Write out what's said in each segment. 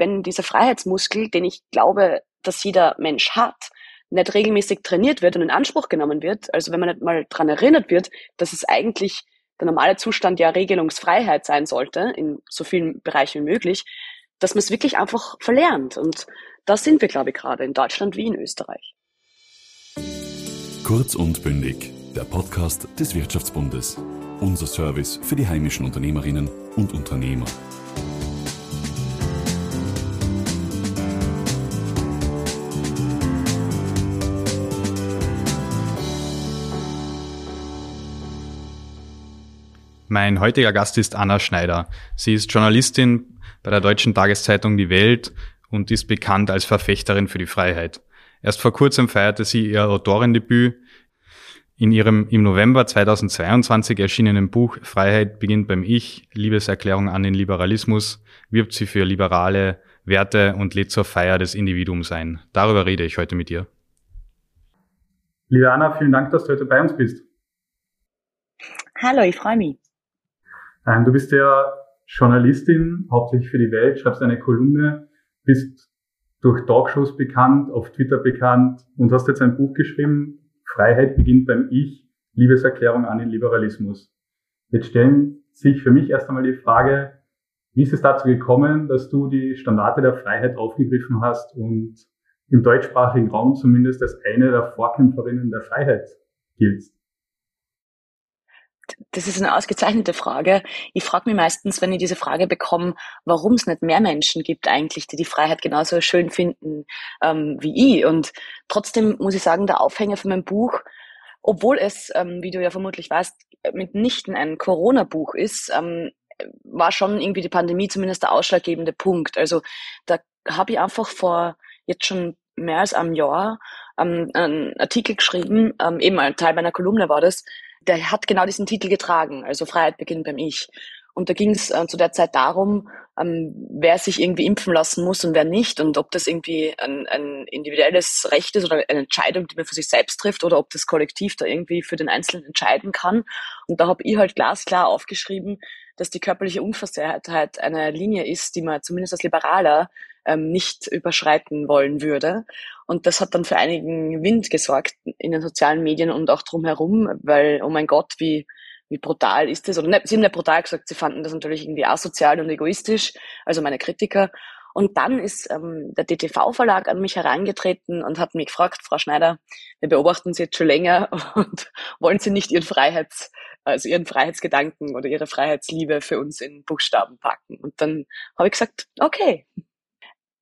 wenn dieser Freiheitsmuskel, den ich glaube, dass jeder Mensch hat, nicht regelmäßig trainiert wird und in Anspruch genommen wird, also wenn man nicht mal dran erinnert wird, dass es eigentlich der normale Zustand ja Regelungsfreiheit sein sollte, in so vielen Bereichen wie möglich, dass man es wirklich einfach verlernt. Und da sind wir, glaube ich, gerade in Deutschland wie in Österreich. Kurz und bündig, der Podcast des Wirtschaftsbundes. Unser Service für die heimischen Unternehmerinnen und Unternehmer. Mein heutiger Gast ist Anna Schneider. Sie ist Journalistin bei der deutschen Tageszeitung Die Welt und ist bekannt als Verfechterin für die Freiheit. Erst vor kurzem feierte sie ihr Autorendebüt. In ihrem im November 2022 erschienenen Buch Freiheit beginnt beim Ich, Liebeserklärung an den Liberalismus, wirbt sie für liberale Werte und lädt zur Feier des Individuums ein. Darüber rede ich heute mit ihr. Liebe Anna, vielen Dank, dass du heute bei uns bist. Hallo, ich freue mich. Ähm, du bist ja Journalistin, hauptsächlich für die Welt, schreibst eine Kolumne, bist durch Talkshows bekannt, auf Twitter bekannt und hast jetzt ein Buch geschrieben, Freiheit beginnt beim Ich, Liebeserklärung an den Liberalismus. Jetzt stellen sich für mich erst einmal die Frage, wie ist es dazu gekommen, dass du die Standarte der Freiheit aufgegriffen hast und im deutschsprachigen Raum zumindest als eine der Vorkämpferinnen der Freiheit giltst? Das ist eine ausgezeichnete Frage. Ich frage mich meistens, wenn ich diese Frage bekomme, warum es nicht mehr Menschen gibt eigentlich, die die Freiheit genauso schön finden ähm, wie ich. Und trotzdem muss ich sagen, der Aufhänger von meinem Buch, obwohl es, ähm, wie du ja vermutlich weißt, mitnichten ein Corona-Buch ist, ähm, war schon irgendwie die Pandemie zumindest der ausschlaggebende Punkt. Also da habe ich einfach vor jetzt schon mehr als einem Jahr ähm, einen Artikel geschrieben, ähm, eben ein Teil meiner Kolumne war das, der hat genau diesen Titel getragen, also Freiheit beginnt beim Ich. Und da ging es äh, zu der Zeit darum, ähm, wer sich irgendwie impfen lassen muss und wer nicht und ob das irgendwie ein, ein individuelles Recht ist oder eine Entscheidung, die man für sich selbst trifft oder ob das Kollektiv da irgendwie für den Einzelnen entscheiden kann. Und da habe ich halt glasklar aufgeschrieben, dass die körperliche Unversehrtheit eine Linie ist, die man zumindest als Liberaler ähm, nicht überschreiten wollen würde. Und das hat dann für einigen Wind gesorgt in den sozialen Medien und auch drumherum, weil, oh mein Gott, wie, wie brutal ist das? Oder nicht, sie haben nicht brutal gesagt, sie fanden das natürlich irgendwie asozial und egoistisch, also meine Kritiker. Und dann ist ähm, der DTV-Verlag an mich herangetreten und hat mich gefragt, Frau Schneider, wir beobachten Sie jetzt schon länger und wollen Sie nicht Ihren Freiheits, also Ihren Freiheitsgedanken oder Ihre Freiheitsliebe für uns in Buchstaben packen? Und dann habe ich gesagt, okay,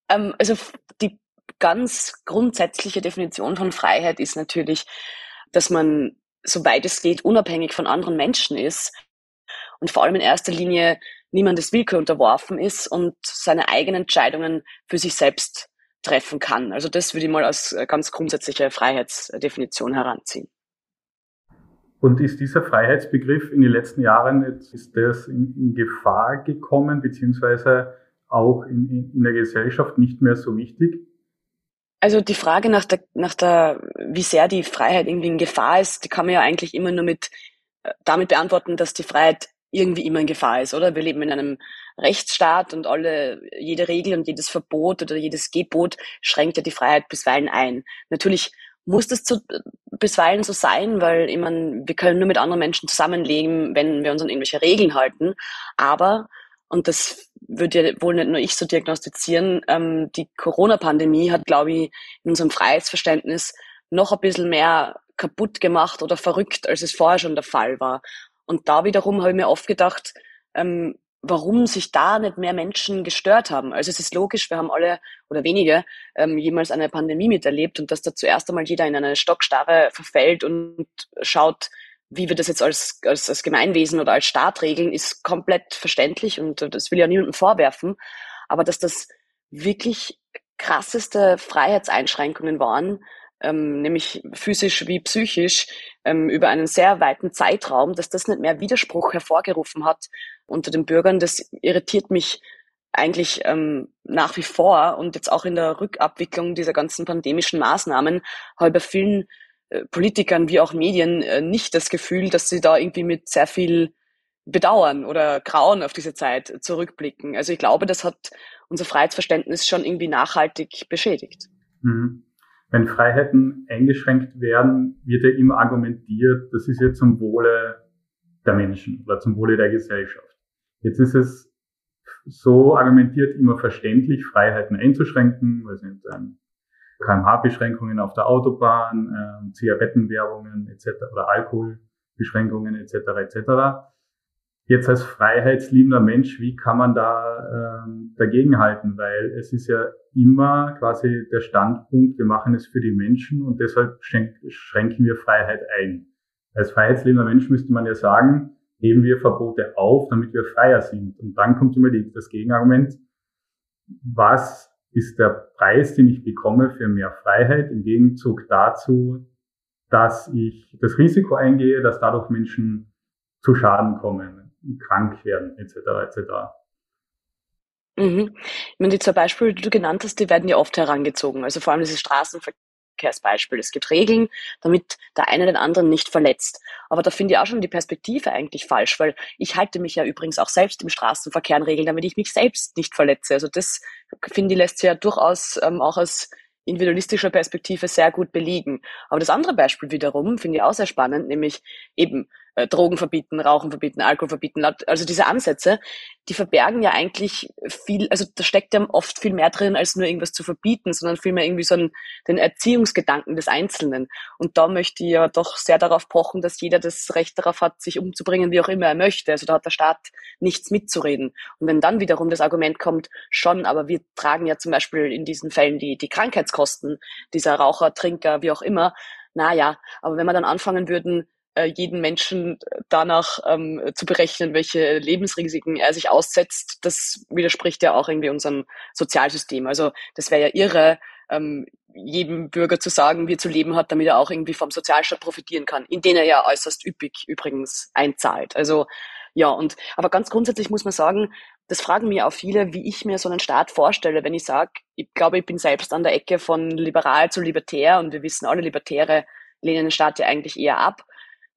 ähm, also die ganz grundsätzliche Definition von Freiheit ist natürlich, dass man, soweit es geht, unabhängig von anderen Menschen ist und vor allem in erster Linie niemandes Willkür unterworfen ist und seine eigenen Entscheidungen für sich selbst treffen kann. Also das würde ich mal als ganz grundsätzliche Freiheitsdefinition heranziehen. Und ist dieser Freiheitsbegriff in den letzten Jahren, jetzt ist das in, in Gefahr gekommen, beziehungsweise auch in, in der Gesellschaft nicht mehr so wichtig? Also die Frage nach der, nach der, wie sehr die Freiheit irgendwie in Gefahr ist, die kann man ja eigentlich immer nur mit äh, damit beantworten, dass die Freiheit irgendwie immer in Gefahr ist, oder? Wir leben in einem Rechtsstaat und alle, jede Regel und jedes Verbot oder jedes Gebot schränkt ja die Freiheit bisweilen ein. Natürlich muss das zu, bisweilen so sein, weil ich meine, wir können nur mit anderen Menschen zusammenleben, wenn wir uns an irgendwelche Regeln halten. Aber und das würde ja wohl nicht nur ich so diagnostizieren, ähm, die Corona-Pandemie hat, glaube ich, in unserem Freiheitsverständnis noch ein bisschen mehr kaputt gemacht oder verrückt, als es vorher schon der Fall war. Und da wiederum habe ich mir oft gedacht, ähm, warum sich da nicht mehr Menschen gestört haben. Also es ist logisch, wir haben alle oder wenige ähm, jemals eine Pandemie miterlebt und dass da zuerst einmal jeder in eine Stockstarre verfällt und schaut, wie wir das jetzt als, als, als Gemeinwesen oder als Staat regeln, ist komplett verständlich und das will ja niemandem vorwerfen. Aber dass das wirklich krasseste Freiheitseinschränkungen waren, ähm, nämlich physisch wie psychisch, ähm, über einen sehr weiten Zeitraum, dass das nicht mehr Widerspruch hervorgerufen hat unter den Bürgern, das irritiert mich eigentlich ähm, nach wie vor und jetzt auch in der Rückabwicklung dieser ganzen pandemischen Maßnahmen habe bei vielen äh, Politikern wie auch Medien äh, nicht das Gefühl, dass sie da irgendwie mit sehr viel bedauern oder grauen auf diese Zeit zurückblicken. Also ich glaube, das hat unser Freiheitsverständnis schon irgendwie nachhaltig beschädigt. Mhm. Wenn Freiheiten eingeschränkt werden, wird ja immer argumentiert, das ist ja zum Wohle der Menschen oder zum Wohle der Gesellschaft. Jetzt ist es so argumentiert immer verständlich, Freiheiten einzuschränken, weil sind ähm, kmh-Beschränkungen auf der Autobahn, ähm, Zigarettenwerbungen etc. oder Alkoholbeschränkungen etc. etc. Jetzt als freiheitsliebender Mensch, wie kann man da ähm, dagegenhalten? Weil es ist ja immer quasi der Standpunkt, wir machen es für die Menschen und deshalb schränken wir Freiheit ein. Als freiheitsliebender Mensch müsste man ja sagen, heben wir Verbote auf, damit wir freier sind. Und dann kommt immer die, das Gegenargument, was ist der Preis, den ich bekomme für mehr Freiheit im Gegenzug dazu, dass ich das Risiko eingehe, dass dadurch Menschen zu Schaden kommen, krank werden, etc. etc. Mhm. Ich meine, die zwei Beispiele, die du genannt hast, die werden ja oft herangezogen. Also vor allem dieses Straßenverkehr Verkehrsbeispiel. Es gibt Regeln, damit der eine den anderen nicht verletzt. Aber da finde ich auch schon die Perspektive eigentlich falsch, weil ich halte mich ja übrigens auch selbst im Straßenverkehr an Regeln, damit ich mich selbst nicht verletze. Also das, finde ich, lässt sich ja durchaus ähm, auch aus individualistischer Perspektive sehr gut belegen. Aber das andere Beispiel wiederum finde ich auch sehr spannend, nämlich eben Drogen verbieten, Rauchen verbieten, Alkohol verbieten. Also diese Ansätze, die verbergen ja eigentlich viel, also da steckt ja oft viel mehr drin, als nur irgendwas zu verbieten, sondern vielmehr irgendwie so einen, den Erziehungsgedanken des Einzelnen. Und da möchte ich ja doch sehr darauf pochen, dass jeder das Recht darauf hat, sich umzubringen, wie auch immer er möchte. Also da hat der Staat nichts mitzureden. Und wenn dann wiederum das Argument kommt, schon, aber wir tragen ja zum Beispiel in diesen Fällen die, die Krankheitskosten dieser Raucher, Trinker, wie auch immer, naja, aber wenn wir dann anfangen würden, äh, jeden Menschen danach ähm, zu berechnen, welche Lebensrisiken er sich aussetzt, das widerspricht ja auch irgendwie unserem Sozialsystem. Also das wäre ja irre, ähm, jedem Bürger zu sagen, wie er zu leben hat, damit er auch irgendwie vom Sozialstaat profitieren kann, in den er ja äußerst üppig übrigens einzahlt. Also ja, und aber ganz grundsätzlich muss man sagen, das fragen mir auch viele, wie ich mir so einen Staat vorstelle, wenn ich sage, ich glaube, ich bin selbst an der Ecke von liberal zu libertär und wir wissen alle, Libertäre lehnen den Staat ja eigentlich eher ab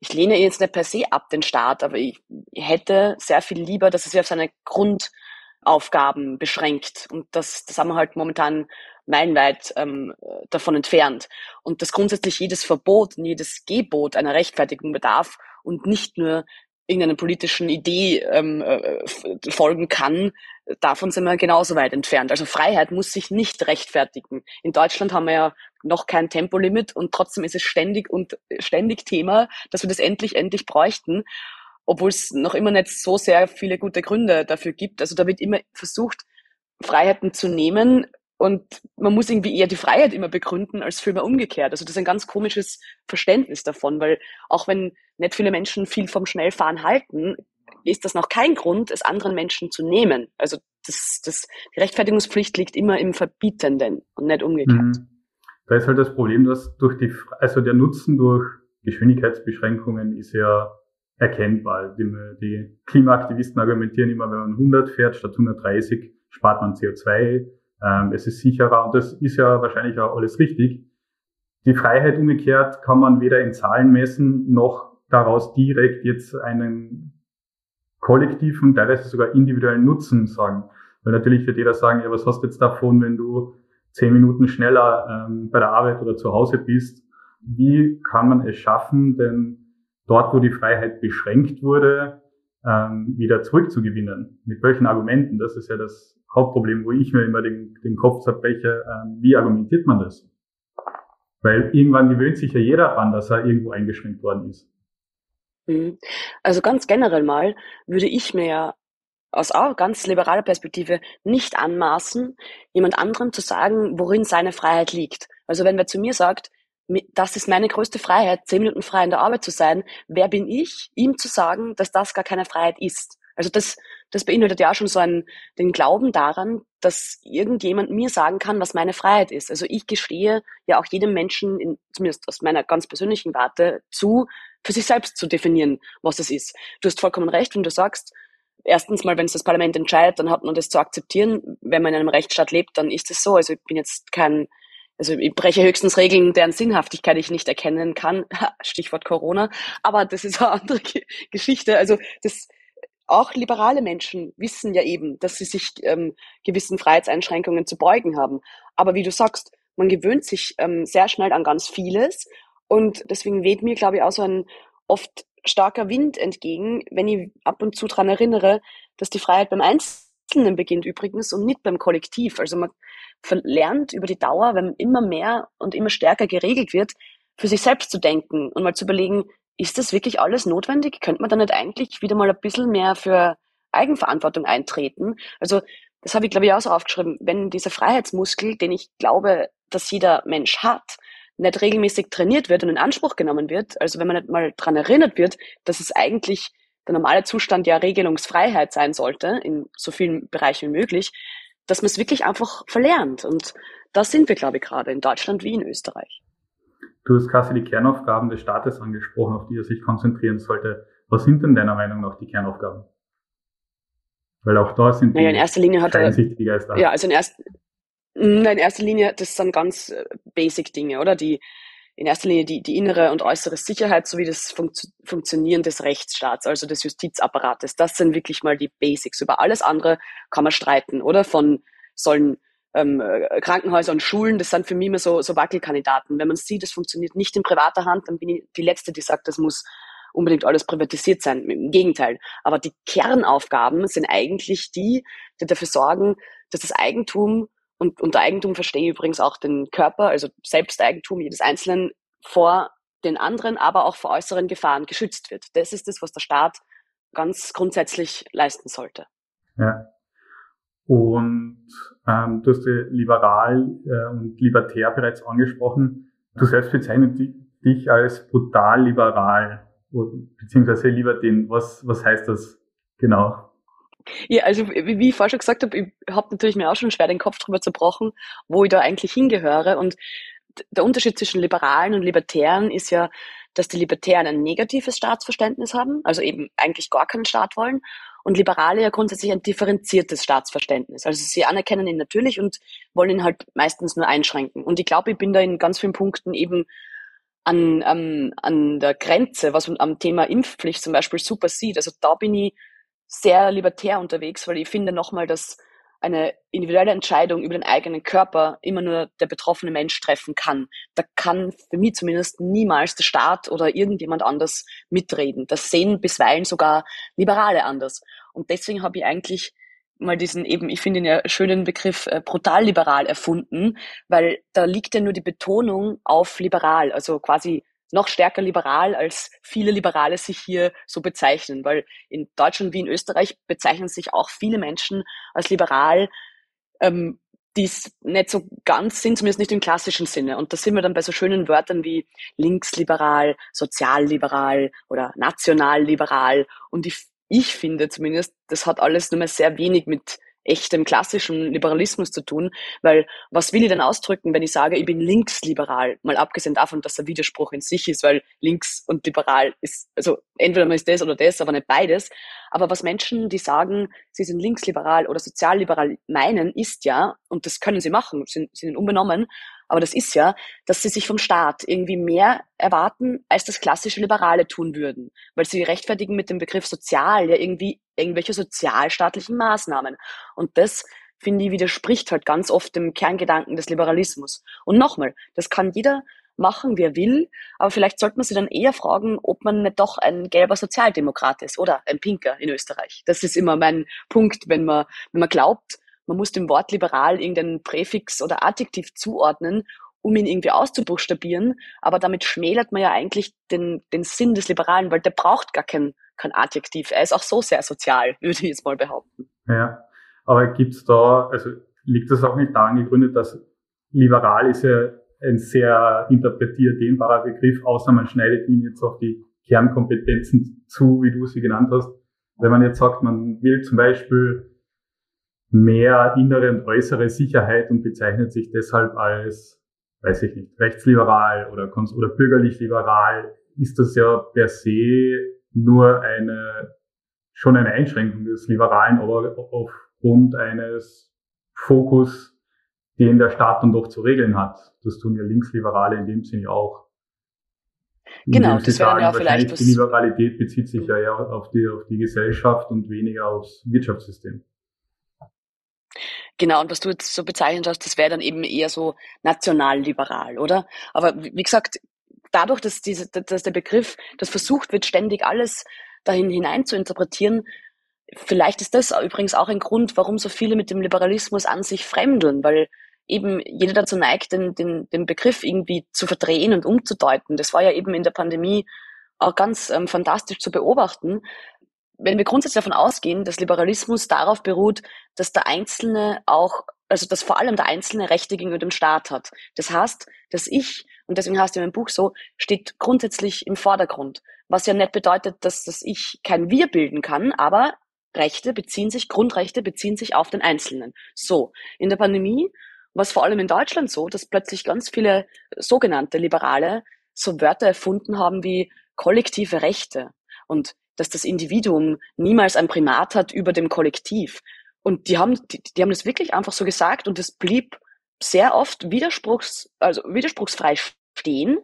ich lehne jetzt nicht per se ab den Staat, aber ich hätte sehr viel lieber, dass es sich auf seine Grundaufgaben beschränkt. Und das, das haben wir halt momentan meilenweit ähm, davon entfernt. Und dass grundsätzlich jedes Verbot und jedes Gebot einer Rechtfertigung bedarf und nicht nur irgendeiner politischen Idee ähm, äh, folgen kann, davon sind wir genauso weit entfernt. Also Freiheit muss sich nicht rechtfertigen. In Deutschland haben wir ja noch kein Tempolimit und trotzdem ist es ständig und ständig Thema, dass wir das endlich, endlich bräuchten, obwohl es noch immer nicht so sehr viele gute Gründe dafür gibt. Also da wird immer versucht, Freiheiten zu nehmen und man muss irgendwie eher die Freiheit immer begründen, als vielmehr umgekehrt. Also das ist ein ganz komisches Verständnis davon, weil auch wenn nicht viele Menschen viel vom Schnellfahren halten, ist das noch kein Grund, es anderen Menschen zu nehmen. Also das, das, die Rechtfertigungspflicht liegt immer im Verbietenden und nicht umgekehrt. Mhm. Da ist halt das Problem, dass durch die, also der Nutzen durch Geschwindigkeitsbeschränkungen ist ja erkennbar. Die, die Klimaaktivisten argumentieren immer, wenn man 100 fährt statt 130, spart man CO2, ähm, es ist sicherer und das ist ja wahrscheinlich auch alles richtig. Die Freiheit umgekehrt kann man weder in Zahlen messen, noch daraus direkt jetzt einen kollektiven, teilweise sogar individuellen Nutzen sagen. Weil natürlich wird jeder sagen, ja, was hast du jetzt davon, wenn du zehn Minuten schneller ähm, bei der Arbeit oder zu Hause bist? Wie kann man es schaffen, denn dort, wo die Freiheit beschränkt wurde, ähm, wieder zurückzugewinnen? Mit welchen Argumenten? Das ist ja das Hauptproblem, wo ich mir immer den, den Kopf zerbreche. Ähm, wie argumentiert man das? Weil irgendwann gewöhnt sich ja jeder daran, dass er irgendwo eingeschränkt worden ist. Mhm. Also ganz generell mal würde ich mir ja aus auch ganz liberaler Perspektive nicht anmaßen, jemand anderem zu sagen, worin seine Freiheit liegt. Also wenn wer zu mir sagt, das ist meine größte Freiheit, zehn Minuten frei in der Arbeit zu sein, wer bin ich, ihm zu sagen, dass das gar keine Freiheit ist? Also das, das beinhaltet ja auch schon so einen, den Glauben daran, dass irgendjemand mir sagen kann, was meine Freiheit ist. Also ich gestehe ja auch jedem Menschen, in, zumindest aus meiner ganz persönlichen Warte, zu, für sich selbst zu definieren, was es ist. Du hast vollkommen recht, wenn du sagst, erstens mal, wenn es das Parlament entscheidet, dann hat man das zu akzeptieren. Wenn man in einem Rechtsstaat lebt, dann ist es so. Also ich bin jetzt kein, also ich breche höchstens Regeln, deren Sinnhaftigkeit ich nicht erkennen kann. Stichwort Corona. Aber das ist eine andere Geschichte. Also das, auch liberale Menschen wissen ja eben, dass sie sich ähm, gewissen Freiheitseinschränkungen zu beugen haben. Aber wie du sagst, man gewöhnt sich ähm, sehr schnell an ganz vieles und deswegen weht mir, glaube ich, auch so ein oft starker Wind entgegen, wenn ich ab und zu daran erinnere, dass die Freiheit beim Einzelnen beginnt übrigens und nicht beim Kollektiv. Also man verlernt über die Dauer, wenn immer mehr und immer stärker geregelt wird, für sich selbst zu denken und mal zu überlegen, ist das wirklich alles notwendig? Könnte man da nicht eigentlich wieder mal ein bisschen mehr für Eigenverantwortung eintreten? Also das habe ich, glaube ich, auch so aufgeschrieben. Wenn dieser Freiheitsmuskel, den ich glaube, dass jeder Mensch hat, nicht regelmäßig trainiert wird und in Anspruch genommen wird, also wenn man nicht mal dran erinnert wird, dass es eigentlich der normale Zustand ja Regelungsfreiheit sein sollte, in so vielen Bereichen wie möglich, dass man es wirklich einfach verlernt. Und da sind wir, glaube ich, gerade in Deutschland wie in Österreich. Du hast quasi die Kernaufgaben des Staates angesprochen, auf die er sich konzentrieren sollte. Was sind denn deiner Meinung nach die Kernaufgaben? Weil auch da sind naja, in erster Linie hat er, Ja, also in, erst, in erster Linie, das sind ganz äh, basic Dinge, oder? Die, in erster Linie die, die innere und äußere Sicherheit sowie das Funktio Funktionieren des Rechtsstaats, also des Justizapparates. Das sind wirklich mal die Basics. Über alles andere kann man streiten, oder? Von sollen ähm, äh, Krankenhäuser und Schulen, das sind für mich immer so, so Wackelkandidaten. Wenn man sieht, es funktioniert nicht in privater Hand, dann bin ich die Letzte, die sagt, das muss unbedingt alles privatisiert sein. Im Gegenteil. Aber die Kernaufgaben sind eigentlich die, die dafür sorgen, dass das Eigentum und unter Eigentum verstehe ich übrigens auch den Körper, also Selbsteigentum jedes Einzelnen vor den anderen, aber auch vor äußeren Gefahren geschützt wird. Das ist das, was der Staat ganz grundsätzlich leisten sollte. Ja. Und ähm, du hast ja liberal äh, und libertär bereits angesprochen. Du selbst bezeichnest dich als brutal liberal beziehungsweise lieber den. Was, was heißt das genau? Ja, also wie, wie ich vorher schon gesagt habe, ich habe natürlich mir auch schon schwer den Kopf drüber zerbrochen, wo ich da eigentlich hingehöre. Und der Unterschied zwischen Liberalen und Libertären ist ja, dass die Libertären ein negatives Staatsverständnis haben, also eben eigentlich gar keinen Staat wollen, und Liberale ja grundsätzlich ein differenziertes Staatsverständnis. Also sie anerkennen ihn natürlich und wollen ihn halt meistens nur einschränken. Und ich glaube, ich bin da in ganz vielen Punkten eben an, ähm, an der Grenze, was man am Thema Impfpflicht zum Beispiel super sieht. Also da bin ich sehr libertär unterwegs, weil ich finde nochmal, dass eine individuelle Entscheidung über den eigenen Körper immer nur der betroffene Mensch treffen kann. Da kann für mich zumindest niemals der Staat oder irgendjemand anders mitreden. Das sehen bisweilen sogar Liberale anders. Und deswegen habe ich eigentlich mal diesen eben, ich finde ihn ja schönen Begriff äh, brutal liberal erfunden, weil da liegt ja nur die Betonung auf liberal, also quasi noch stärker liberal, als viele Liberale sich hier so bezeichnen, weil in Deutschland wie in Österreich bezeichnen sich auch viele Menschen als liberal, ähm, die es nicht so ganz sind, zumindest nicht im klassischen Sinne. Und da sind wir dann bei so schönen Wörtern wie linksliberal, sozialliberal oder nationalliberal. Und ich ich finde zumindest, das hat alles nur mehr sehr wenig mit echtem klassischen Liberalismus zu tun, weil was will ich denn ausdrücken, wenn ich sage, ich bin linksliberal, mal abgesehen davon, dass der Widerspruch in sich ist, weil links und liberal ist, also entweder man ist das oder das, aber nicht beides. Aber was Menschen, die sagen, sie sind linksliberal oder sozialliberal meinen, ist ja, und das können sie machen, sind, sind unbenommen, aber das ist ja, dass sie sich vom Staat irgendwie mehr erwarten, als das klassische Liberale tun würden. Weil sie rechtfertigen mit dem Begriff sozial ja irgendwie irgendwelche sozialstaatlichen Maßnahmen. Und das finde ich, widerspricht halt ganz oft dem Kerngedanken des Liberalismus. Und nochmal, das kann jeder machen, wer will, aber vielleicht sollte man sich dann eher fragen, ob man nicht doch ein gelber Sozialdemokrat ist oder ein Pinker in Österreich. Das ist immer mein Punkt, wenn man, wenn man glaubt, man muss dem Wort liberal irgendeinen Präfix oder Adjektiv zuordnen, um ihn irgendwie auszubuchstabieren, aber damit schmälert man ja eigentlich den, den Sinn des Liberalen, weil der braucht gar kein, kein Adjektiv. Er ist auch so sehr sozial, würde ich jetzt mal behaupten. Ja, aber gibt's da, also liegt das auch nicht daran gegründet, dass liberal ist ja ein sehr interpretiert dehnbarer Begriff, außer man schneidet ihn jetzt auf die Kernkompetenzen zu, wie du sie genannt hast. Wenn man jetzt sagt, man will zum Beispiel mehr innere und äußere Sicherheit und bezeichnet sich deshalb als, weiß ich nicht, rechtsliberal oder, oder bürgerlich liberal, ist das ja per se nur eine, schon eine Einschränkung des Liberalen, aber aufgrund eines Fokus, den der Staat dann doch zu regeln hat. Das tun ja Linksliberale in dem Sinne auch. Genau, das wäre ja vielleicht. Die Liberalität bezieht sich ja eher auf die, auf die Gesellschaft und weniger aufs Wirtschaftssystem. Genau, und was du jetzt so bezeichnet hast, das wäre dann eben eher so nationalliberal, oder? Aber wie gesagt, dadurch, dass, diese, dass der Begriff, das versucht wird, ständig alles dahin hinein zu interpretieren, vielleicht ist das übrigens auch ein Grund, warum so viele mit dem Liberalismus an sich fremdeln, weil eben jeder dazu neigt, den, den, den Begriff irgendwie zu verdrehen und umzudeuten. Das war ja eben in der Pandemie auch ganz ähm, fantastisch zu beobachten. Wenn wir grundsätzlich davon ausgehen, dass Liberalismus darauf beruht, dass der Einzelne auch, also dass vor allem der Einzelne Rechte gegenüber dem Staat hat. Das heißt, dass ich, und deswegen heißt ja mein Buch so, steht grundsätzlich im Vordergrund. Was ja nicht bedeutet, dass, dass ich kein Wir bilden kann, aber Rechte beziehen sich, Grundrechte beziehen sich auf den Einzelnen. So, in der Pandemie was vor allem in Deutschland so, dass plötzlich ganz viele sogenannte Liberale so Wörter erfunden haben wie kollektive Rechte und dass das Individuum niemals ein Primat hat über dem Kollektiv. Und die haben, die, die haben das wirklich einfach so gesagt und es blieb sehr oft widerspruchs, also widerspruchsfrei stehen.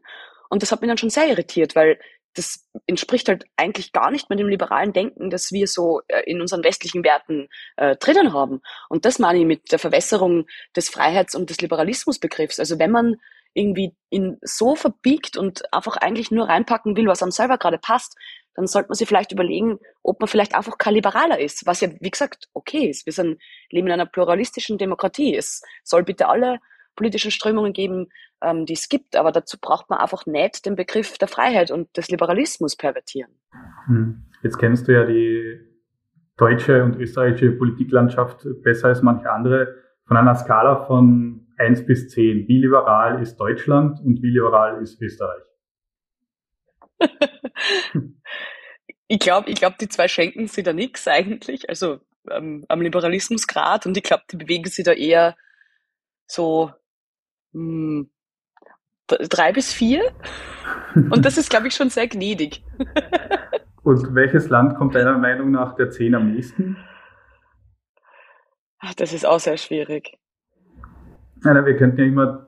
Und das hat mich dann schon sehr irritiert, weil das entspricht halt eigentlich gar nicht mehr dem liberalen Denken, das wir so äh, in unseren westlichen Werten äh, drinnen haben. Und das meine ich mit der Verwässerung des Freiheits- und des Liberalismusbegriffs. Also wenn man irgendwie ihn so verbiegt und einfach eigentlich nur reinpacken will, was am selber gerade passt, dann sollte man sich vielleicht überlegen, ob man vielleicht einfach kein Liberaler ist, was ja, wie gesagt, okay ist. Wir sind, leben in einer pluralistischen Demokratie. Es soll bitte alle politischen Strömungen geben, ähm, die es gibt. Aber dazu braucht man einfach nicht den Begriff der Freiheit und des Liberalismus pervertieren. Hm. Jetzt kennst du ja die deutsche und österreichische Politiklandschaft besser als manche andere. Von einer Skala von 1 bis 10, wie liberal ist Deutschland und wie liberal ist Österreich? ich glaube, ich glaub, die zwei schenken sich da nichts eigentlich. Also ähm, am Liberalismusgrad und ich glaube, die bewegen sich da eher so hm, drei bis vier. Und das ist, glaube ich, schon sehr gnädig. Und welches Land kommt deiner Meinung nach der zehn am nächsten? Ach, das ist auch sehr schwierig. Nein, wir könnten ja immer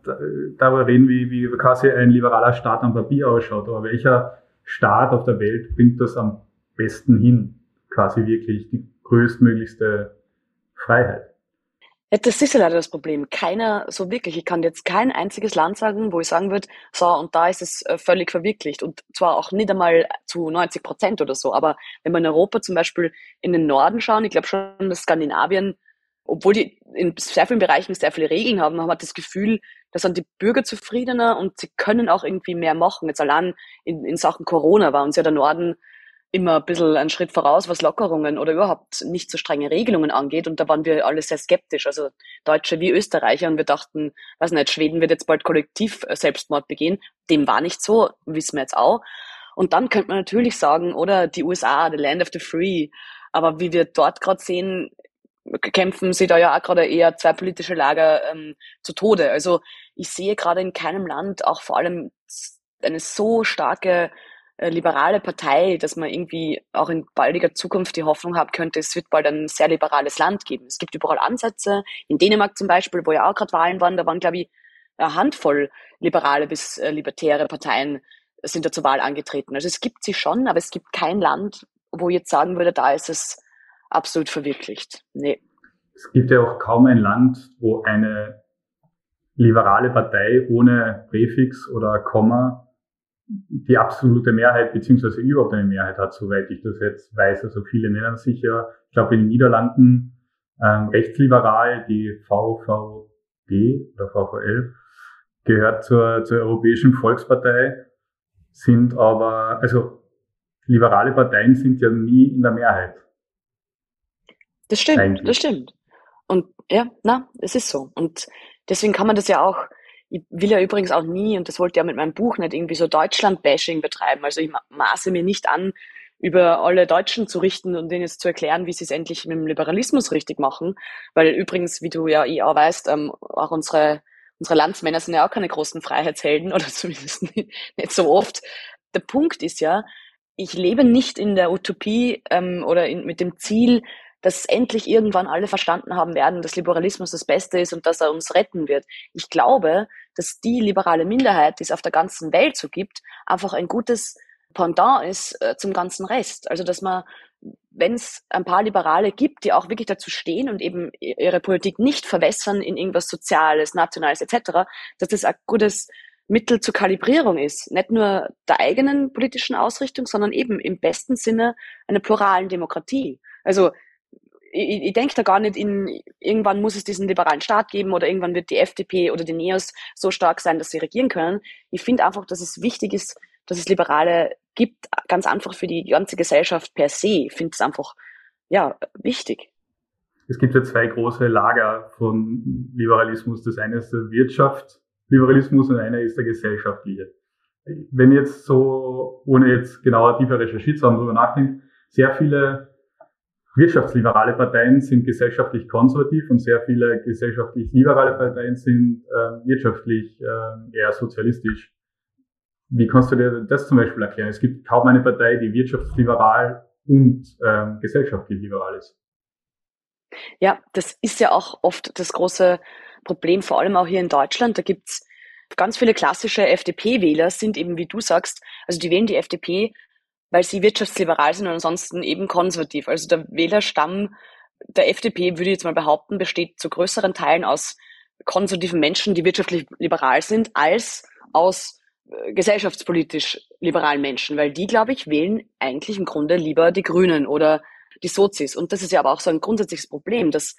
darüber reden, wie, wie quasi ein liberaler Staat am Papier ausschaut. Aber welcher Staat auf der Welt bringt das am besten hin? Quasi wirklich die größtmöglichste Freiheit. Ja, das ist ja leider das Problem. Keiner so wirklich. Ich kann jetzt kein einziges Land sagen, wo ich sagen würde, so, und da ist es äh, völlig verwirklicht. Und zwar auch nicht einmal zu 90 Prozent oder so. Aber wenn wir in Europa zum Beispiel in den Norden schauen, ich glaube schon, dass Skandinavien, obwohl die in sehr vielen Bereichen sehr viele Regeln haben, haben wir das Gefühl, da sind die Bürger zufriedener und sie können auch irgendwie mehr machen. Jetzt allein in, in Sachen Corona war uns ja der Norden immer ein bisschen einen Schritt voraus, was Lockerungen oder überhaupt nicht so strenge Regelungen angeht. Und da waren wir alle sehr skeptisch, also Deutsche wie Österreicher. Und wir dachten, weiß nicht, Schweden wird jetzt bald kollektiv äh, Selbstmord begehen. Dem war nicht so, wissen wir jetzt auch. Und dann könnte man natürlich sagen, oder die USA, the land of the free. Aber wie wir dort gerade sehen, kämpfen sie da ja auch gerade eher zwei politische Lager ähm, zu Tode. Also ich sehe gerade in keinem Land auch vor allem eine so starke äh, liberale Partei, dass man irgendwie auch in baldiger Zukunft die Hoffnung haben könnte, es wird bald ein sehr liberales Land geben. Es gibt überall Ansätze. In Dänemark zum Beispiel, wo ja auch gerade Wahlen waren, da waren, glaube ich, eine Handvoll liberale bis äh, libertäre Parteien sind da zur Wahl angetreten. Also es gibt sie schon, aber es gibt kein Land, wo ich jetzt sagen würde, da ist es absolut verwirklicht. Nee. Es gibt ja auch kaum ein Land, wo eine liberale Partei ohne Präfix oder Komma die absolute Mehrheit beziehungsweise überhaupt eine Mehrheit hat, soweit ich das jetzt weiß. Also viele nennen sich ja, ich glaube in den Niederlanden ähm, rechtsliberal, die VVD oder VVL gehört zur, zur Europäischen Volkspartei, sind aber, also liberale Parteien sind ja nie in der Mehrheit. Das stimmt, Eigentlich. das stimmt. Und ja, na, es ist so. Und deswegen kann man das ja auch ich will ja übrigens auch nie, und das wollte ich ja mit meinem Buch nicht irgendwie so Deutschland-Bashing betreiben. Also ich maße mir nicht an, über alle Deutschen zu richten und denen jetzt zu erklären, wie sie es endlich mit dem Liberalismus richtig machen. Weil übrigens, wie du ja eh auch weißt, ähm, auch unsere, unsere Landsmänner sind ja auch keine großen Freiheitshelden oder zumindest nicht, nicht so oft. Der Punkt ist ja, ich lebe nicht in der Utopie ähm, oder in, mit dem Ziel, dass endlich irgendwann alle verstanden haben werden, dass Liberalismus das Beste ist und dass er uns retten wird. Ich glaube, dass die liberale Minderheit, die es auf der ganzen Welt so gibt, einfach ein gutes Pendant ist äh, zum ganzen Rest. Also dass man, wenn es ein paar Liberale gibt, die auch wirklich dazu stehen und eben ihre Politik nicht verwässern in irgendwas Soziales, Nationales etc., dass das ein gutes Mittel zur Kalibrierung ist. Nicht nur der eigenen politischen Ausrichtung, sondern eben im besten Sinne einer pluralen Demokratie. Also ich, ich denke da gar nicht in, irgendwann muss es diesen liberalen Staat geben oder irgendwann wird die FDP oder die NEOS so stark sein, dass sie regieren können. Ich finde einfach, dass es wichtig ist, dass es Liberale gibt, ganz einfach für die ganze Gesellschaft per se. Ich finde es einfach, ja, wichtig. Es gibt ja zwei große Lager von Liberalismus. Das eine ist der Wirtschaftsliberalismus und einer ist der gesellschaftliche. Wenn jetzt so, ohne jetzt genauer tiefer recherchiert zu haben, darüber nachdenkt, sehr viele wirtschaftsliberale Parteien sind gesellschaftlich konservativ und sehr viele gesellschaftlich liberale Parteien sind äh, wirtschaftlich äh, eher sozialistisch. Wie kannst du dir das zum Beispiel erklären? Es gibt kaum eine Partei, die wirtschaftsliberal und ähm, gesellschaftlich liberal ist. Ja, das ist ja auch oft das große Problem, vor allem auch hier in Deutschland. Da gibt's ganz viele klassische FDP-Wähler, sind eben, wie du sagst, also die wählen die FDP, weil sie wirtschaftsliberal sind und ansonsten eben konservativ. Also der Wählerstamm der FDP, würde ich jetzt mal behaupten, besteht zu größeren Teilen aus konservativen Menschen, die wirtschaftlich liberal sind, als aus äh, gesellschaftspolitisch liberalen Menschen, weil die, glaube ich, wählen eigentlich im Grunde lieber die Grünen oder die Sozis. Und das ist ja aber auch so ein grundsätzliches Problem, dass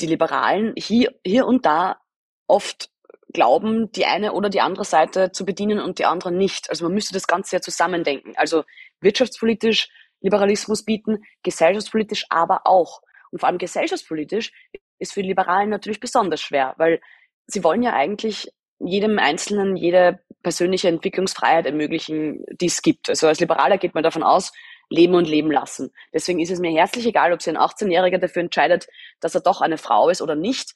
die Liberalen hier, hier und da oft glauben, die eine oder die andere Seite zu bedienen und die andere nicht. Also man müsste das Ganze ja zusammendenken. Also wirtschaftspolitisch Liberalismus bieten, gesellschaftspolitisch aber auch. Und vor allem gesellschaftspolitisch ist für die Liberalen natürlich besonders schwer, weil sie wollen ja eigentlich jedem Einzelnen jede persönliche Entwicklungsfreiheit ermöglichen, die es gibt. Also als Liberaler geht man davon aus, leben und leben lassen. Deswegen ist es mir herzlich egal, ob sich ein 18-Jähriger dafür entscheidet, dass er doch eine Frau ist oder nicht.